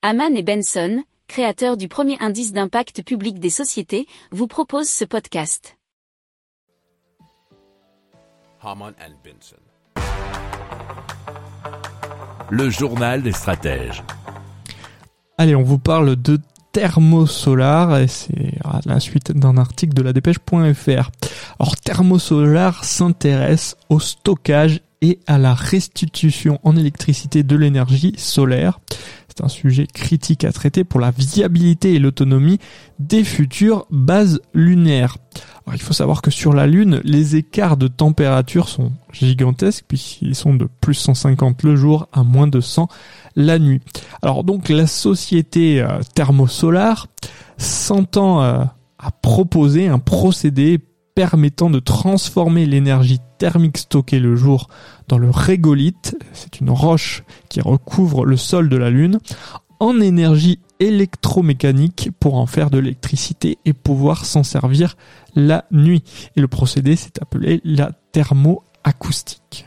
Haman et Benson, créateurs du premier indice d'impact public des sociétés, vous proposent ce podcast. Haman and Benson. Le journal des stratèges. Allez, on vous parle de thermosolar et c'est à la suite d'un article de la dépêche.fr. Alors thermosolar s'intéresse au stockage et à la restitution en électricité de l'énergie solaire. C'est un sujet critique à traiter pour la viabilité et l'autonomie des futures bases lunaires. Il faut savoir que sur la Lune, les écarts de température sont gigantesques puisqu'ils sont de plus 150 le jour à moins de 100 la nuit. Alors donc la société euh, thermosolar s'entend euh, à proposer un procédé permettant de transformer l'énergie thermique stockée le jour dans le régolithe, c'est une roche qui recouvre le sol de la Lune, en énergie électromécanique pour en faire de l'électricité et pouvoir s'en servir la nuit. Et le procédé s'est appelé la thermoacoustique.